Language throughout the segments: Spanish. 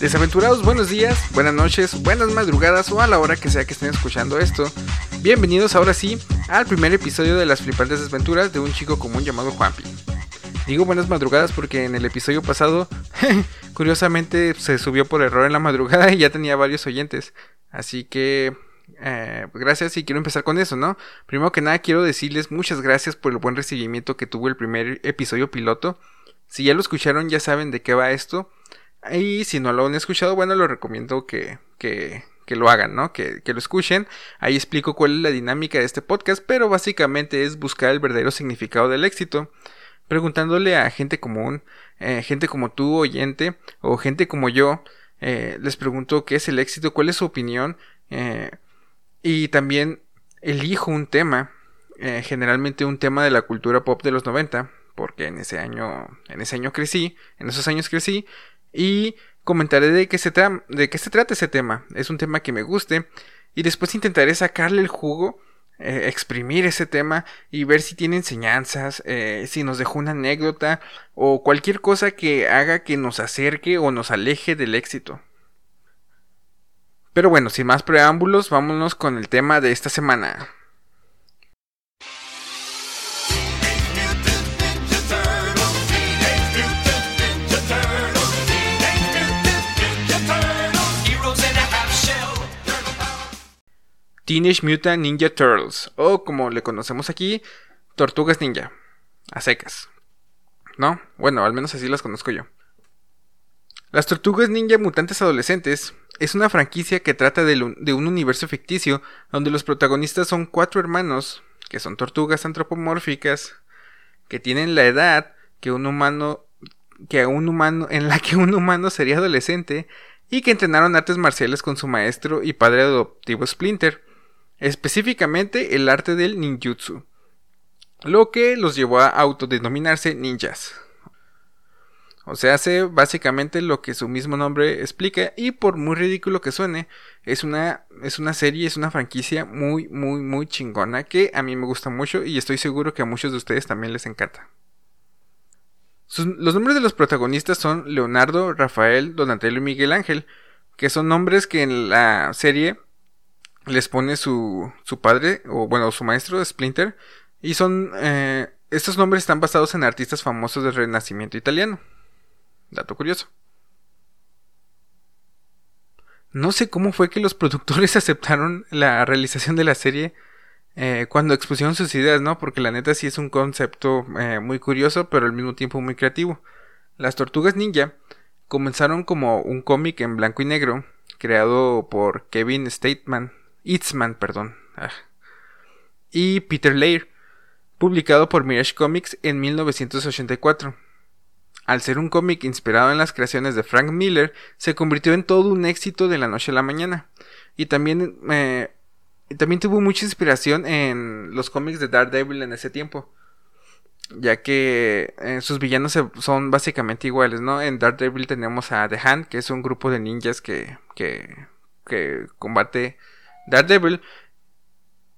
Desaventurados, buenos días, buenas noches, buenas madrugadas o a la hora que sea que estén escuchando esto. Bienvenidos ahora sí al primer episodio de las flipantes desventuras de un chico común llamado Juanpi. Digo buenas madrugadas porque en el episodio pasado, curiosamente, se subió por error en la madrugada y ya tenía varios oyentes. Así que, eh, gracias y quiero empezar con eso, ¿no? Primero que nada quiero decirles muchas gracias por el buen recibimiento que tuvo el primer episodio piloto. Si ya lo escucharon ya saben de qué va esto. Y si no lo han escuchado, bueno, lo recomiendo que, que, que lo hagan, ¿no? Que, que, lo escuchen. Ahí explico cuál es la dinámica de este podcast, pero básicamente es buscar el verdadero significado del éxito. Preguntándole a gente común, eh, gente como tú, oyente, o gente como yo, eh, les pregunto qué es el éxito, cuál es su opinión, eh, y también elijo un tema, eh, generalmente un tema de la cultura pop de los 90, porque en ese año, en ese año crecí, en esos años crecí, y comentaré de qué, se de qué se trata ese tema. Es un tema que me guste y después intentaré sacarle el jugo, eh, exprimir ese tema y ver si tiene enseñanzas, eh, si nos dejó una anécdota o cualquier cosa que haga que nos acerque o nos aleje del éxito. Pero bueno, sin más preámbulos, vámonos con el tema de esta semana. Teenage Mutant Ninja Turtles, o como le conocemos aquí, Tortugas Ninja, a secas. ¿No? Bueno, al menos así las conozco yo. Las Tortugas Ninja Mutantes Adolescentes es una franquicia que trata de, un universo ficticio donde los protagonistas son cuatro hermanos, que son tortugas antropomórficas, que tienen la edad que un humano que un humano en la que un humano sería adolescente y que entrenaron artes marciales con su maestro y padre adoptivo Splinter, específicamente el arte del ninjutsu, lo que los llevó a autodenominarse ninjas. O sea, hace básicamente lo que su mismo nombre explica y por muy ridículo que suene, es una, es una serie, es una franquicia muy, muy, muy chingona que a mí me gusta mucho y estoy seguro que a muchos de ustedes también les encanta. los nombres de los protagonistas son Leonardo, Rafael, Donatello y Miguel Ángel, que son nombres que en la serie les pone su, su padre, o bueno, su maestro, Splinter, y son... Eh, estos nombres están basados en artistas famosos del Renacimiento italiano. Dato curioso. No sé cómo fue que los productores aceptaron la realización de la serie eh, cuando expusieron sus ideas, ¿no? Porque la neta sí es un concepto eh, muy curioso, pero al mismo tiempo muy creativo. Las Tortugas Ninja comenzaron como un cómic en blanco y negro, creado por Kevin Stateman, Itzman, perdón, ah, y Peter Lair, publicado por Mirage Comics en 1984. Al ser un cómic inspirado en las creaciones de Frank Miller, se convirtió en todo un éxito de la noche a la mañana. Y también, eh, también tuvo mucha inspiración en los cómics de Daredevil en ese tiempo. Ya que eh, sus villanos son básicamente iguales, ¿no? En Daredevil tenemos a The Hand, que es un grupo de ninjas que, que, que combate Daredevil.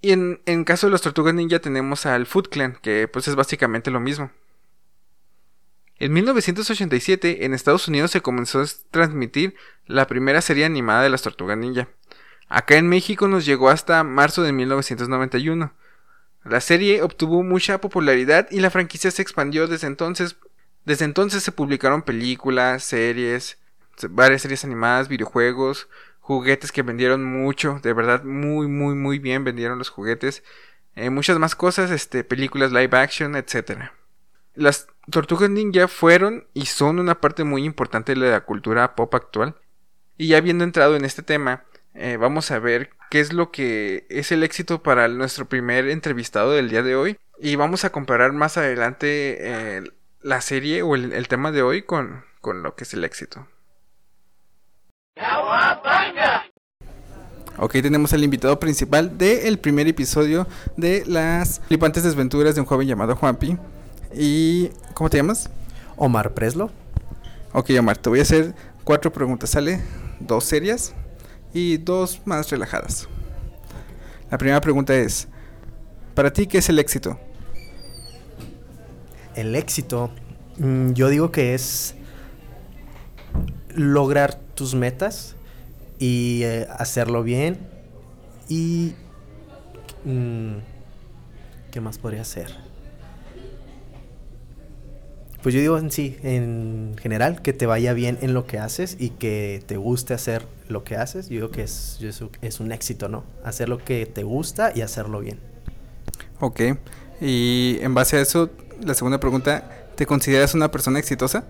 Y en, en caso de los Tortugas Ninja tenemos al Foot Clan, que pues es básicamente lo mismo. En 1987 en Estados Unidos se comenzó a transmitir la primera serie animada de las Tortugas Ninja. Acá en México nos llegó hasta marzo de 1991. La serie obtuvo mucha popularidad y la franquicia se expandió desde entonces. Desde entonces se publicaron películas, series, varias series animadas, videojuegos, juguetes que vendieron mucho, de verdad muy muy muy bien vendieron los juguetes, eh, muchas más cosas, este, películas live action, etcétera. Las tortugas ninja fueron y son una parte muy importante de la cultura pop actual. Y ya habiendo entrado en este tema, eh, vamos a ver qué es lo que es el éxito para nuestro primer entrevistado del día de hoy. Y vamos a comparar más adelante eh, la serie o el, tema de hoy con, con lo que es el éxito. Ok, tenemos al invitado principal del primer episodio de las flipantes desventuras de un joven llamado Juanpi. ¿Y cómo te llamas? Omar Preslo. Ok, Omar, te voy a hacer cuatro preguntas, ¿sale? Dos serias y dos más relajadas. La primera pregunta es, Para ti, ¿qué es el éxito? El éxito, mm, yo digo que es lograr tus metas y eh, hacerlo bien y... Mm, ¿Qué más podría ser? Pues yo digo en sí, en general, que te vaya bien en lo que haces y que te guste hacer lo que haces. Yo digo que es, es un éxito, ¿no? Hacer lo que te gusta y hacerlo bien. Ok. Y en base a eso, la segunda pregunta, ¿te consideras una persona exitosa?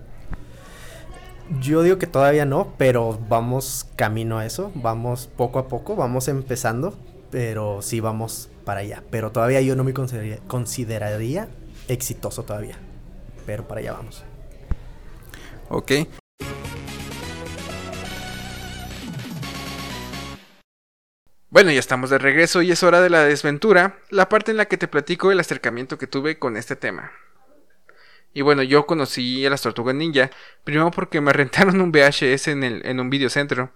Yo digo que todavía no, pero vamos camino a eso, vamos poco a poco, vamos empezando, pero sí vamos para allá. Pero todavía yo no me consideraría exitoso todavía pero para allá vamos. Ok. Bueno, ya estamos de regreso y es hora de la desventura, la parte en la que te platico el acercamiento que tuve con este tema. Y bueno, yo conocí a las tortugas ninja, primero porque me rentaron un VHS en, en un videocentro.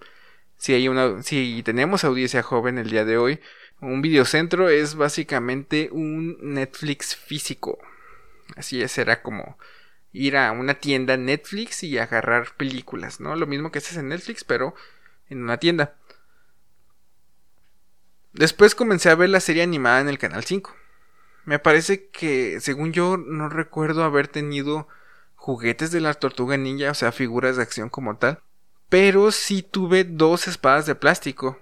Si, hay una, si tenemos audiencia joven el día de hoy, un videocentro es básicamente un Netflix físico. Así es, era como ir a una tienda Netflix y agarrar películas, ¿no? Lo mismo que haces en Netflix, pero en una tienda. Después comencé a ver la serie animada en el Canal 5. Me parece que, según yo, no recuerdo haber tenido juguetes de la tortuga ninja, o sea, figuras de acción como tal. Pero sí tuve dos espadas de plástico,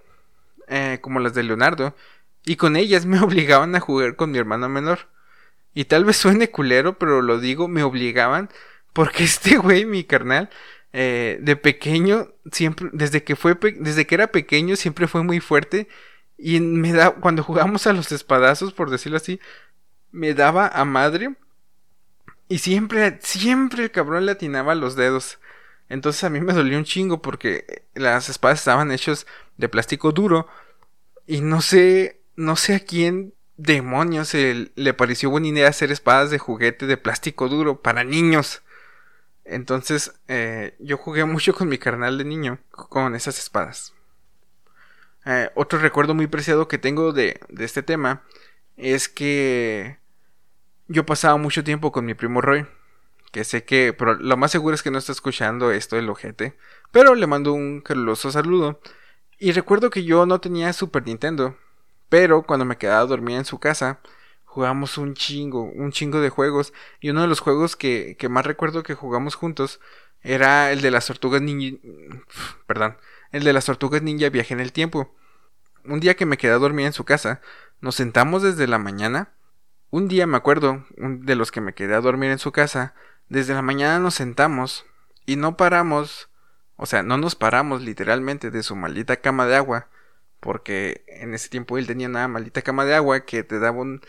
eh, como las de Leonardo, y con ellas me obligaban a jugar con mi hermano menor. Y tal vez suene culero, pero lo digo, me obligaban. Porque este güey, mi carnal, eh, de pequeño, siempre, desde que fue, desde que era pequeño, siempre fue muy fuerte. Y me da, cuando jugamos a los espadazos, por decirlo así, me daba a madre. Y siempre, siempre el cabrón le atinaba los dedos. Entonces a mí me dolió un chingo porque las espadas estaban hechas de plástico duro. Y no sé, no sé a quién demonios le pareció buena idea hacer espadas de juguete de plástico duro para niños. Entonces eh, yo jugué mucho con mi carnal de niño con esas espadas. Eh, otro recuerdo muy preciado que tengo de, de, este tema es que yo pasaba mucho tiempo con mi primo Roy. Que sé que, pero lo más seguro es que no está escuchando esto el ojete. Pero le mando un caluroso saludo. Y recuerdo que yo no tenía Super Nintendo. Pero cuando me quedaba dormida en su casa, jugamos un chingo, un chingo de juegos. Y uno de los juegos que, que más recuerdo que jugamos juntos era el de las tortugas ninja. Perdón, el de las tortugas ninja viaje en el tiempo. Un día que me quedé dormida en su casa, nos sentamos desde la mañana. Un día me acuerdo, de los que me quedé a dormir en su casa, desde la mañana nos sentamos y no paramos, o sea, no nos paramos literalmente de su maldita cama de agua porque en ese tiempo él tenía una maldita cama de agua que te daba un,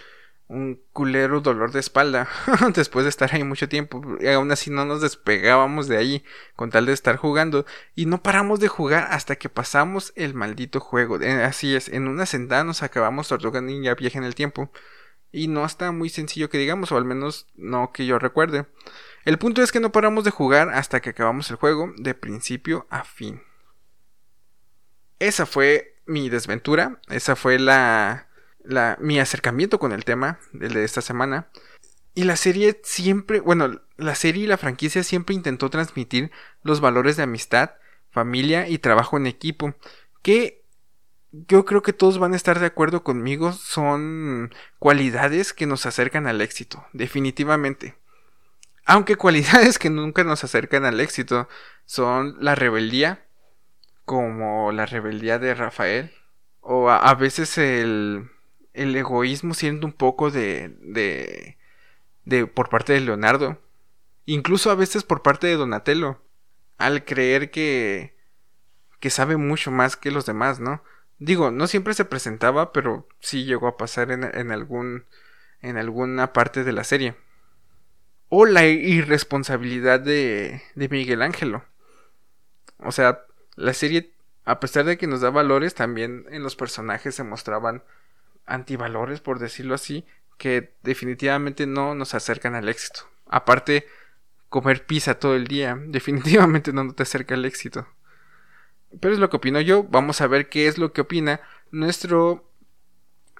un culero dolor de espalda después de estar ahí mucho tiempo y aún así no nos despegábamos de ahí con tal de estar jugando y no paramos de jugar hasta que pasamos el maldito juego. Eh, así es en una sentada nos acabamos Tortuga Ninja Viaje en el Tiempo y no está muy sencillo que digamos o al menos no que yo recuerde. El punto es que no paramos de jugar hasta que acabamos el juego de principio a fin. Esa fue mi desventura, esa fue la, la, mi acercamiento con el tema de esta semana. Y la serie siempre, bueno, la serie y la franquicia siempre intentó transmitir los valores de amistad, familia y trabajo en equipo, que yo creo que todos van a estar de acuerdo conmigo, son cualidades que nos acercan al éxito, definitivamente. Aunque cualidades que nunca nos acercan al éxito son la rebeldía, como la rebeldía de Rafael o a, veces el, el, egoísmo siendo un poco de, de, de por parte de Leonardo, incluso a veces por parte de Donatello, al creer que que sabe mucho más que los demás, ¿no? Digo, no siempre se presentaba, pero sí llegó a pasar en, en algún en alguna parte de la serie. O la irresponsabilidad de, de Miguel Ángelo. O sea, la serie, a pesar de que nos da valores, también en los personajes se mostraban antivalores, por decirlo así, que definitivamente no nos acercan al éxito. Aparte, comer pizza todo el día, definitivamente no te acerca al éxito. Pero es lo que opino yo. Vamos a ver qué es lo que opina nuestro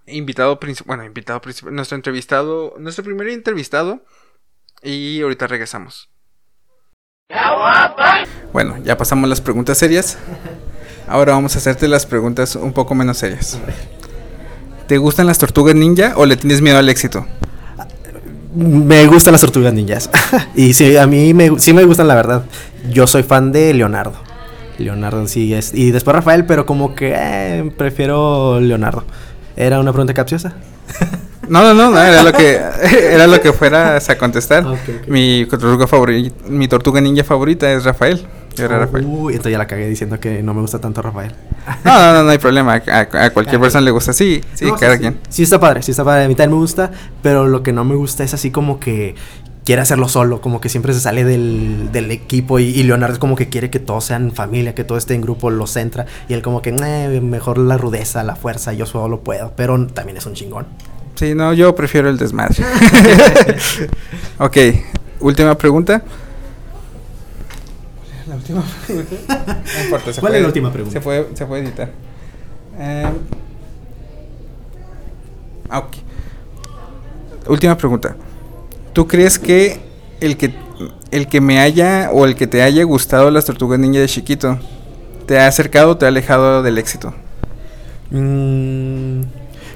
invitado principal, bueno, invitado principal, nuestro entrevistado, nuestro primer entrevistado. Y ahorita regresamos. Bueno, ya pasamos las preguntas serias. Ahora vamos a hacerte las preguntas un poco menos serias. ¿Te gustan las tortugas ninja o le tienes miedo al éxito? Me gustan las tortugas ninjas. y sí, a mí me, sí me gustan, la verdad. Yo soy fan de Leonardo. Leonardo sí es. Y después Rafael, pero como que eh, prefiero Leonardo. ¿Era una pregunta capciosa? No, no, no, era lo que era lo que fueras a contestar. Mi tortuga favorita, mi tortuga ninja favorita es Rafael. Yo era Rafael. Uy, entonces ya la cagué diciendo que no me gusta tanto Rafael. No, no, no, no hay problema. A, cualquier persona le gusta. Sí, sí, cada quien. Sí está padre, sí está padre. A mí también me gusta, pero lo que no me gusta es así como que quiere hacerlo solo, como que siempre se sale del, del equipo y, Leonardo es como que quiere que todos sean familia, que todo esté en grupo, lo centra y él como que mejor la rudeza, la fuerza, yo solo puedo, pero también es un chingón. Sí, no, yo prefiero el desmadre. ok, última pregunta. Última pregunta. No importa, ¿Cuál es la última pregunta? Se puede, se puede editar. Eh, ok. Última pregunta. ¿Tú crees que el que el que me haya o el que te haya gustado las tortugas ninja de chiquito te ha acercado o te ha alejado del éxito? Mmm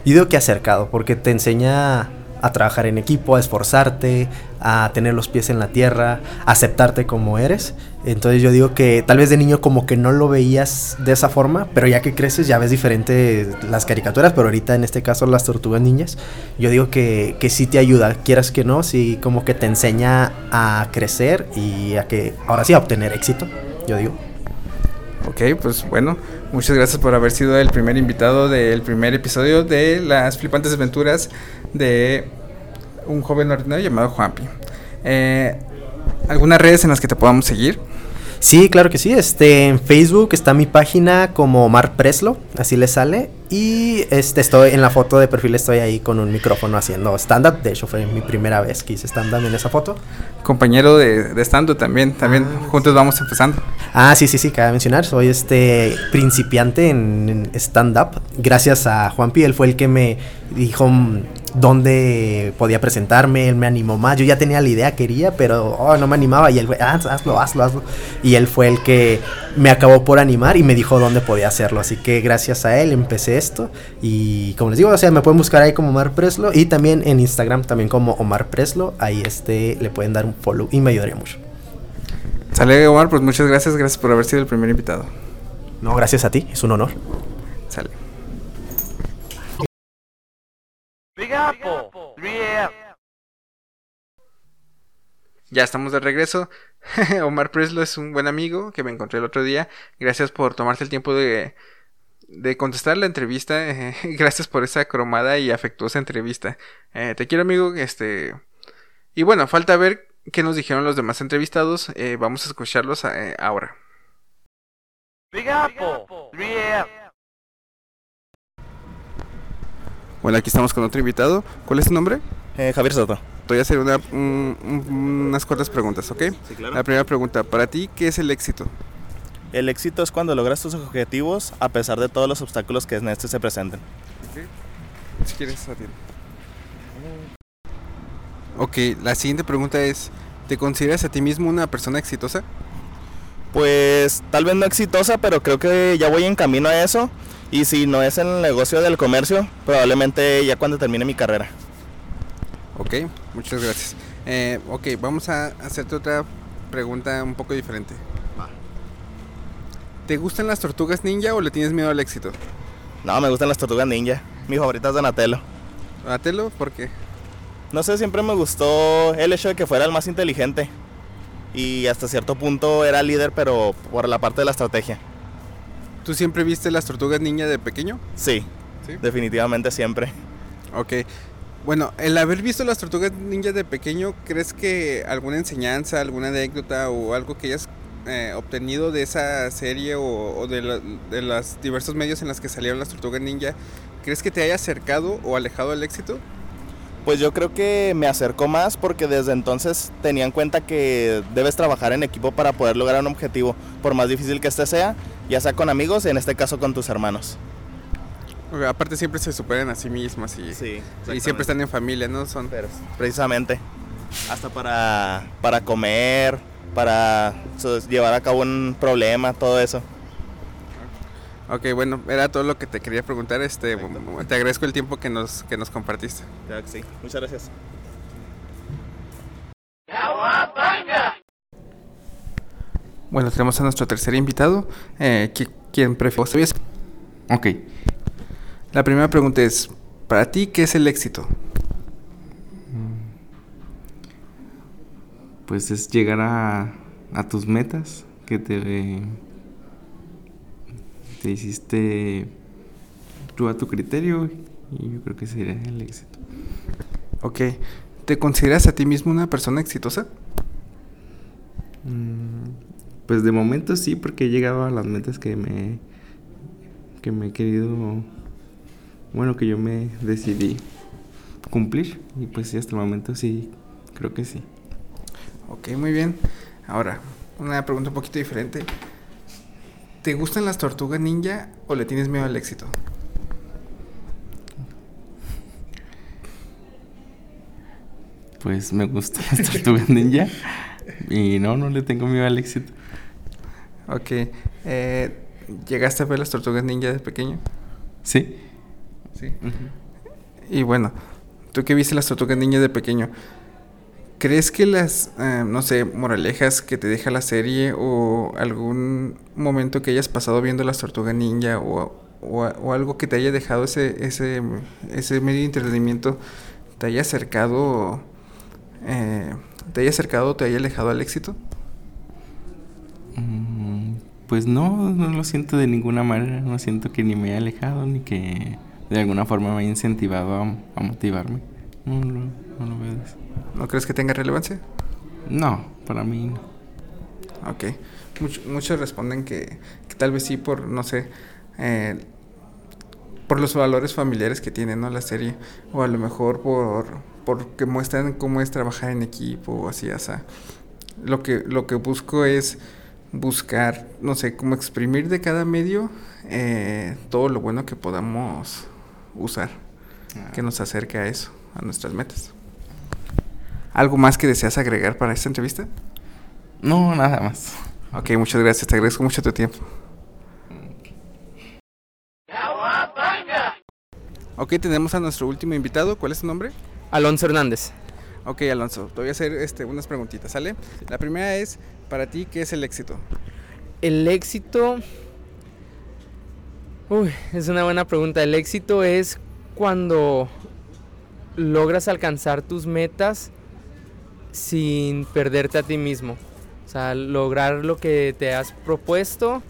yo digo que acercado, porque te enseña a trabajar en equipo, a esforzarte, a tener los pies en la tierra, a aceptarte como eres. Entonces yo digo que tal vez de niño como que no lo veías de esa forma, pero ya que creces ya ves diferente las caricaturas, pero ahorita en este caso las tortugas niñas, yo digo que, que sí te ayuda, quieras que no, sí como que te enseña a crecer y a que ahora sí a obtener éxito, yo digo. Ok, pues bueno, muchas gracias por haber sido el primer invitado del primer episodio de las flipantes aventuras de un joven ordinario llamado Juanpi. Eh, ¿Algunas redes en las que te podamos seguir? Sí, claro que sí. Este, en Facebook está mi página como Omar Preslo, así le sale. Y este, estoy en la foto de perfil, estoy ahí con un micrófono haciendo stand-up. De hecho, fue mi primera vez que hice stand-up en esa foto. Compañero de, de stand-up también, también ah, juntos vamos empezando. Ah, sí, sí, sí, cabe mencionar. Soy este principiante en, en stand-up. Gracias a Juanpi, él fue el que me dijo dónde podía presentarme, él me animó más, yo ya tenía la idea, quería, pero oh, no me animaba y él fue, ah, hazlo, hazlo, hazlo. Y él fue el que me acabó por animar y me dijo dónde podía hacerlo, así que gracias a él empecé esto y como les digo, o sea, me pueden buscar ahí como Omar Preslo y también en Instagram también como Omar Preslo, ahí este le pueden dar un follow y me ayudaría mucho. Sale Omar, pues muchas gracias, gracias por haber sido el primer invitado. No, gracias a ti, es un honor. Sale. Ya estamos de regreso. Omar Preslo es un buen amigo que me encontré el otro día. Gracias por tomarte el tiempo de, de contestar la entrevista. gracias por esa cromada y afectuosa entrevista. Eh, te quiero, amigo. Este. Y bueno, falta ver qué nos dijeron los demás entrevistados. Eh, vamos a escucharlos eh, ahora. Bueno, aquí estamos con otro invitado. ¿Cuál es tu nombre? Javier Soto voy a hacer unas cortas preguntas, ¿ok? Sí, claro. La primera pregunta, para ti, ¿qué es el éxito? El éxito es cuando logras tus objetivos a pesar de todos los obstáculos que en este se presenten. Ok, si quieres, Ok, la siguiente pregunta es, ¿te consideras a ti mismo una persona exitosa? Pues tal vez no exitosa, pero creo que ya voy en camino a eso. Y si no es en el negocio del comercio, probablemente ya cuando termine mi carrera. Ok, muchas gracias. Eh, ok, vamos a hacerte otra pregunta un poco diferente. ¿Te gustan las tortugas ninja o le tienes miedo al éxito? No, me gustan las tortugas ninja. Mi favorita es Donatello. ¿Donatello? ¿Por qué? No sé, siempre me gustó el hecho de que fuera el más inteligente. Y hasta cierto punto era líder, pero por la parte de la estrategia. ¿Tú siempre viste las tortugas ninja de pequeño? Sí, ¿Sí? definitivamente siempre. Ok, bueno, el haber visto las tortugas ninjas de pequeño, ¿crees que alguna enseñanza, alguna anécdota o algo que hayas eh, obtenido de esa serie o, de, de, los diversos medios en los que salieron las tortugas ninja, ¿crees que te haya acercado o alejado del éxito? Pues yo creo que me acercó más porque desde entonces tenía en cuenta que debes trabajar en equipo para poder lograr un objetivo, por más difícil que este sea, ya sea con amigos, en este caso con tus hermanos. Aparte siempre se superan a sí mismos y, Sí, y siempre están en familia, ¿no? Son... Pero, precisamente. Hasta para, para comer, para llevar a cabo un problema, todo eso. Ok, bueno, era todo lo que te quería preguntar. Este, te agradezco el tiempo que nos, que nos compartiste. Claro que sí. Muchas gracias. Bueno, tenemos a nuestro tercer invitado, eh, qui- quien prefiere. ¿Sabías? Ok, La primera pregunta es, para ti, ¿qué es el éxito? Pues es llegar a, a tus metas que te, te hiciste tú a tu criterio y yo creo que sería el éxito. Ok, ¿te consideras a ti mismo una persona exitosa? Mm, Pues de momento sí, porque he llegado a las metas que me, que me he querido, bueno, que yo me decidí cumplir y pues sí, hasta el momento sí, creo que sí. Ok, muy bien. Ahora, una pregunta un poquito diferente. ¿Te gustan las tortugas ninja o le tienes miedo al éxito? Pues me gustan las tortugas ninja y no, no le tengo miedo al éxito. Ok, eh, ¿llegaste a ver las tortugas ninja de pequeño? Sí. Sí. Y bueno, tú que viste las tortugas ninja de pequeño, ¿crees que las, eh, no sé, moralejas que te deja la serie o algún momento que hayas pasado viendo las tortugas ninja o, o, o algo que te haya dejado ese, ese, ese medio de entretenimiento te haya acercado, eh, te haya acercado o te haya alejado al éxito? Mm, Pues no, no lo siento de ninguna manera. No siento que ni me haya alejado ni que de alguna forma me haya incentivado a, motivarme. No, no lo veo. ¿No crees que tenga relevancia? No, para mí no. Ok. Much- muchos responden que, que tal vez sí por, no sé, eh, por los valores familiares que tiene, ¿no? La serie. O a lo mejor por porque muestran cómo es trabajar en equipo o así, o sea. Lo que, lo que busco es buscar, no sé, cómo exprimir de cada medio eh, todo lo bueno que podamos usar, que nos acerque a eso, a nuestras metas. ¿Algo más que deseas agregar para esta entrevista? No, nada más. Ok, muchas gracias, te agradezco mucho tu tiempo. Ok, tenemos a nuestro último invitado. ¿Cuál es su nombre? Alonso Hernández. Ok, Alonso, te voy a hacer este, unas preguntitas, ¿sale? La primera es, para ti, ¿qué es el éxito? El éxito... Uy, es una buena pregunta. El éxito es cuando logras alcanzar tus metas sin perderte a ti mismo. O sea, lograr lo que te has propuesto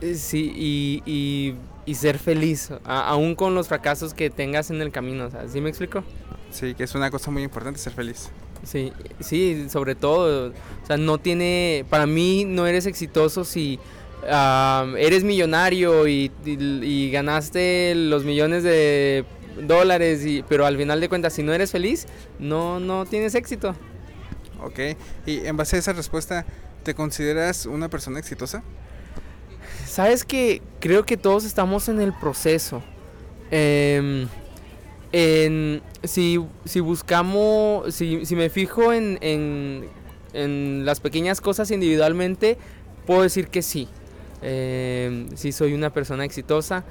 eh, sí, y, y- y ser feliz, a- aún con los fracasos que tengas en el camino. O sea, ¿Sí me explico? Sí, que es una cosa muy importante ser feliz. Sí, sí, sobre todo. O sea, no tiene. Para mí, no eres exitoso si ah, eres millonario y, y- y ganaste los millones de dólares, y, pero al final de cuentas, si no eres feliz, no, no tienes éxito. Ok, y en base a esa respuesta, ¿te consideras una persona exitosa? Sabes que creo que todos estamos en el proceso. Em, si, si buscamos, si, si me fijo en, en- las pequeñas cosas individualmente, puedo decir que sí. Em, sí soy una persona exitosa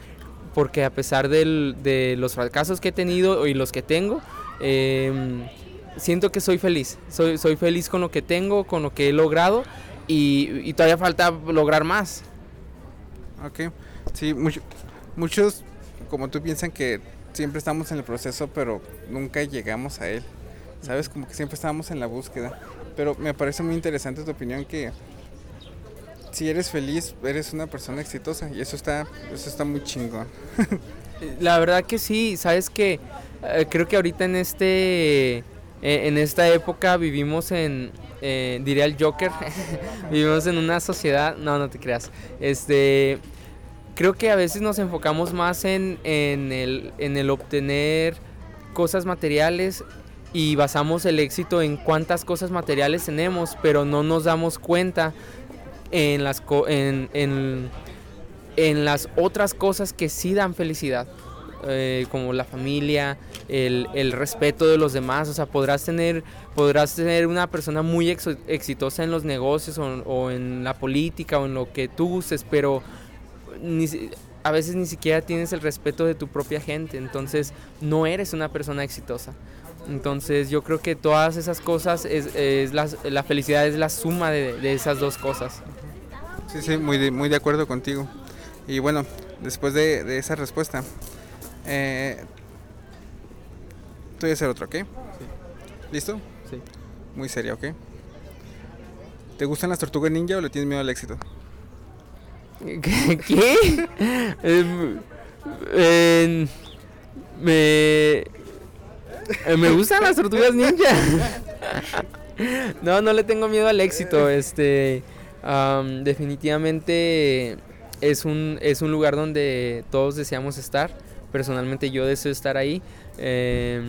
porque a pesar del- de los fracasos que he tenido y los que tengo, em, siento que soy feliz. Soy, soy feliz con lo que tengo, con lo que he logrado y, y todavía falta lograr más. Ok, sí, mucho- muchos, como tú, piensan que siempre estamos en el proceso, pero nunca llegamos a él. ¿Sabes? Como que siempre estamos en la búsqueda. Pero me parece muy interesante tu opinión que si eres feliz, eres una persona exitosa. Y eso está, eso está muy chingón. La verdad que sí, sabes que eh, creo que ahorita en este eh, en esta época vivimos en eh, diría el Joker, vivimos en una sociedad, no, no te creas. Este creo que a veces nos enfocamos más en, en el en el obtener cosas materiales y basamos el éxito en cuántas cosas materiales tenemos, pero no nos damos cuenta en las en en las otras cosas que sí dan felicidad. Eh, como la familia, el, el, respeto de los demás, o sea, podrás tener, podrás tener una persona muy exitosa en los negocios o, o, en la política o en lo que tú gustes, pero ni, a veces ni siquiera tienes el respeto de tu propia gente, entonces no eres una persona exitosa. Entonces yo creo que todas esas cosas, es, es la, la, felicidad es la suma de, de, esas dos cosas. Sí, sí, muy de, muy de acuerdo contigo. Y bueno, después de, de esa respuesta, eh, te voy a hacer otro, ¿ok? Sí. ¿Listo? Sí. Muy serio, ¿ok? ¿Te gustan las tortugas ninja o le tienes miedo al éxito? ¿Qué? Eh, eh, me... Me gustan las tortugas ninja. no, no le tengo miedo al éxito. Este, um, definitivamente es un, es un lugar donde todos deseamos estar. Personalmente yo deseo estar ahí. Eh,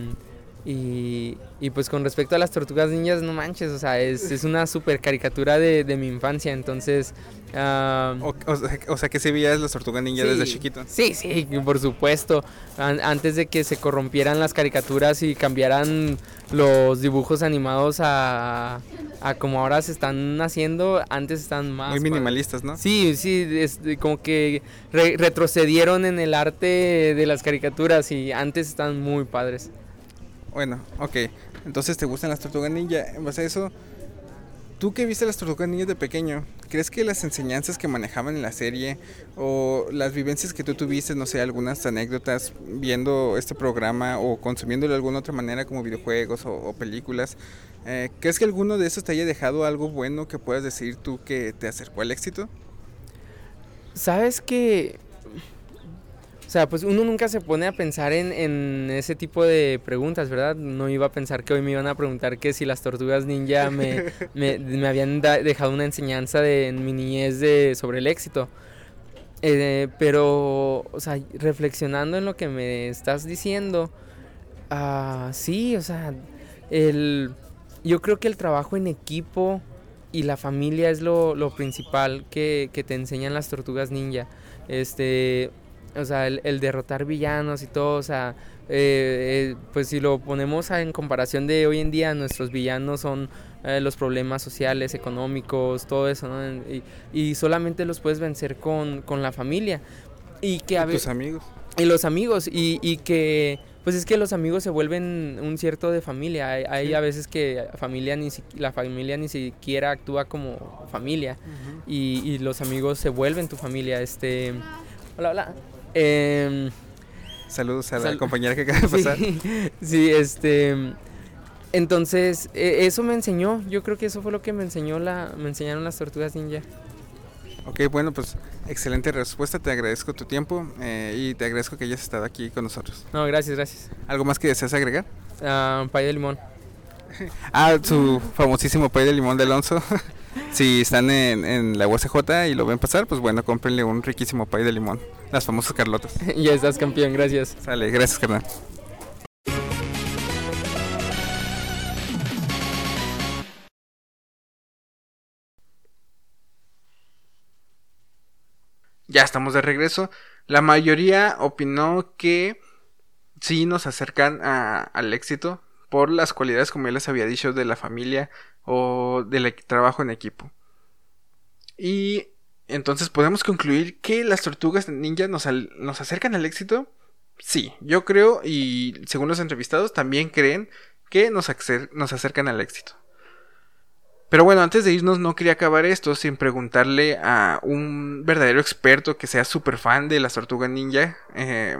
y, y, pues con respecto a las tortugas ninjas, no manches, o sea, es, es una super caricatura de, de mi infancia, entonces... Uh, o, o, sea, o, sea, que se veías las tortugas ninjas sí, desde chiquito. Sí, sí, por supuesto. An antes de que se corrompieran las caricaturas y cambiaran los dibujos animados a, a como ahora se están haciendo, antes están más... Muy minimalistas, ¿no? Sí, sí, es como que re retrocedieron en el arte de las caricaturas y antes están muy padres. Bueno, ok. Entonces, ¿te gustan las tortugas ninja? En base a eso, tú que viste las tortugas ninja de pequeño, ¿crees que las enseñanzas que manejaban en la serie o las vivencias que tú tuviste, no sé, algunas anécdotas viendo este programa o consumiéndolo de alguna otra manera como videojuegos o, o películas, eh, ¿crees que alguno de esos te haya dejado algo bueno que puedas decir tú que te acercó al éxito? Sabes que o sea, pues uno nunca se pone a pensar en, en, ese tipo de preguntas, ¿verdad? No iba a pensar que hoy me iban a preguntar que si las tortugas ninja me, me, me habían da, dejado una enseñanza de, en mi niñez de, sobre el éxito. Eh, pero, o sea, reflexionando en lo que me estás diciendo, uh, sí, o sea, el, yo creo que el trabajo en equipo y la familia es lo, lo principal que, que te enseñan las tortugas ninja. Este, o sea, el, el, derrotar villanos y todo, o sea, eh, eh, pues si lo ponemos en comparación de hoy en día, nuestros villanos son eh, los problemas sociales, económicos, todo eso, ¿no? Y, y solamente los puedes vencer con, con, la familia. Y que a veces... amigos. Y los amigos, y, y, que... Pues es que los amigos se vuelven un cierto de familia. Hay, hay sí. a veces que familia ni si, la familia ni siquiera actúa como familia. Uh -huh. y, y, los amigos se vuelven tu familia. Este... Hola, hola. Eh, Saludos a la sal compañera que acaba de pasar. Sí, sí, este. Entonces, eh, eso me enseñó. Yo creo que eso fue lo que me enseñó la, me enseñaron las tortugas ninja. Ok, bueno, pues excelente respuesta. Te agradezco tu tiempo eh, y te agradezco que hayas estado aquí con nosotros. No, gracias, gracias. ¿Algo más que deseas agregar? Uh, pay de limón. ah, su famosísimo pay de limón de Alonso. si están en, en, la USJ y lo ven pasar, pues bueno, cómprenle un riquísimo pay de limón. Las famosas Carlotas. ya estás campeón, gracias. Sale, gracias, carnal. Ya estamos de regreso. La mayoría opinó que sí nos acercan al éxito por las cualidades, como ya les había dicho, de la familia o del trabajo en equipo. Y entonces podemos concluir que las tortugas ninja nos, nos acercan al éxito. Sí, yo creo y según los entrevistados también creen que nos, nos acercan al éxito. Pero bueno, antes de irnos no quería acabar esto sin preguntarle a un verdadero experto que sea súper fan de las tortugas ninja eh,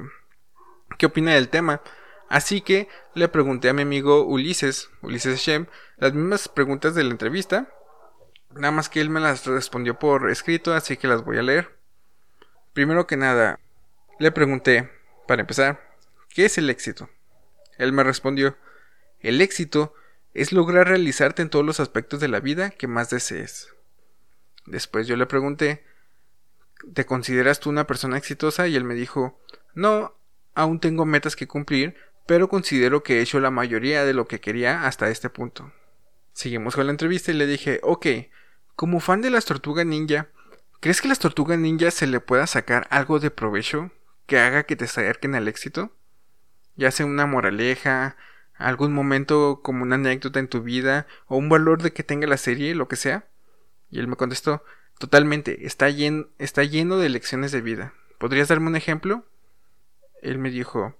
qué opina del tema. Así que le pregunté a mi amigo Ulises, Ulises Shem, las mismas preguntas de la entrevista. Nada más que él me las respondió por escrito, así que las voy a leer. Primero que nada, le pregunté, para empezar, ¿qué es el éxito? Él me respondió, el éxito es lograr realizarte en todos los aspectos de la vida que más desees. Después yo le pregunté, ¿te consideras tú una persona exitosa? Y él me dijo, no, aún tengo metas que cumplir, pero considero que he hecho la mayoría de lo que quería hasta este punto. Seguimos con la entrevista y le dije, ok, como fan de las tortugas ninja, ¿crees que las tortugas ninja se le pueda sacar algo de provecho? que haga que te acerquen al éxito? Ya sea una moraleja, algún momento como una anécdota en tu vida, o un valor de que tenga la serie, lo que sea. Y él me contestó, totalmente, está, está lleno de lecciones de vida. ¿Podrías darme un ejemplo? Él me dijo,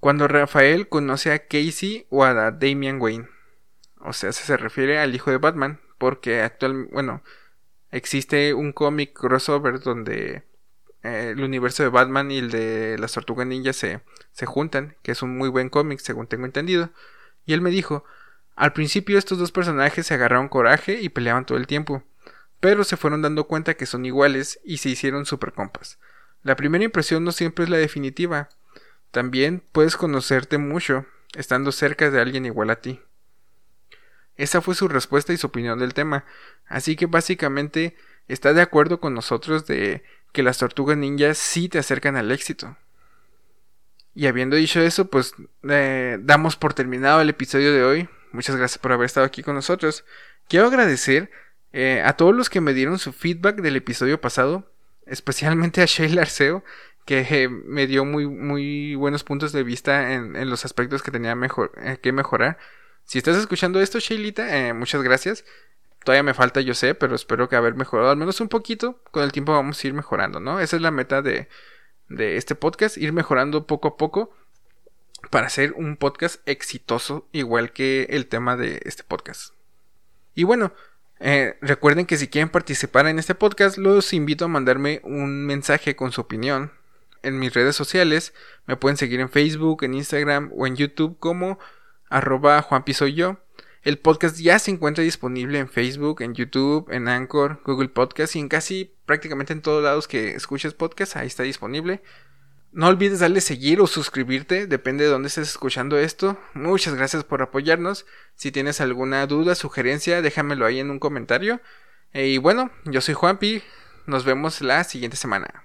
cuando Rafael conoce a Casey o a Damian Wayne. O sea, se refiere al hijo de Batman, porque actualmente, bueno, existe un cómic crossover donde el universo de Batman y el de las Tortugas Ninja se, se juntan, que es un muy buen cómic, según tengo entendido. Y él me dijo, al principio estos dos personajes se agarraron coraje y peleaban todo el tiempo, pero se fueron dando cuenta que son iguales y se hicieron super compas. La primera impresión no siempre es la definitiva. También puedes conocerte mucho estando cerca de alguien igual a ti. Esa fue su respuesta y su opinión del tema. Así que básicamente está de acuerdo con nosotros de que las tortugas ninjas sí te acercan al éxito. Y habiendo dicho eso, pues eh, damos por terminado el episodio de hoy. Muchas gracias por haber estado aquí con nosotros. Quiero agradecer eh, a todos los que me dieron su feedback del episodio pasado, especialmente a Sheila Arceo, que eh, me dio muy, muy buenos puntos de vista en, los aspectos que tenía que mejorar. Si estás escuchando esto, Sheilita, muchas gracias. Todavía me falta, yo sé, pero espero que haber mejorado al menos un poquito. Con el tiempo vamos a ir mejorando, ¿no? Esa es la meta de, de este podcast, ir mejorando poco a poco para hacer un podcast exitoso, igual que el tema de este podcast. Y bueno, eh, recuerden que si quieren participar en este podcast, los invito a mandarme un mensaje con su opinión en mis redes sociales. Me pueden seguir en Facebook, en Instagram o en YouTube como arroba Juan Yo. El podcast ya se encuentra disponible en Facebook, en YouTube, en Anchor, Google Podcast y en casi prácticamente en todos lados que escuches podcast, ahí está disponible. No olvides darle seguir o suscribirte, depende de dónde estés escuchando esto. Muchas gracias por apoyarnos. Si tienes alguna duda, sugerencia, déjamelo ahí en un comentario. Y bueno, yo soy Juanpi, nos vemos la siguiente semana.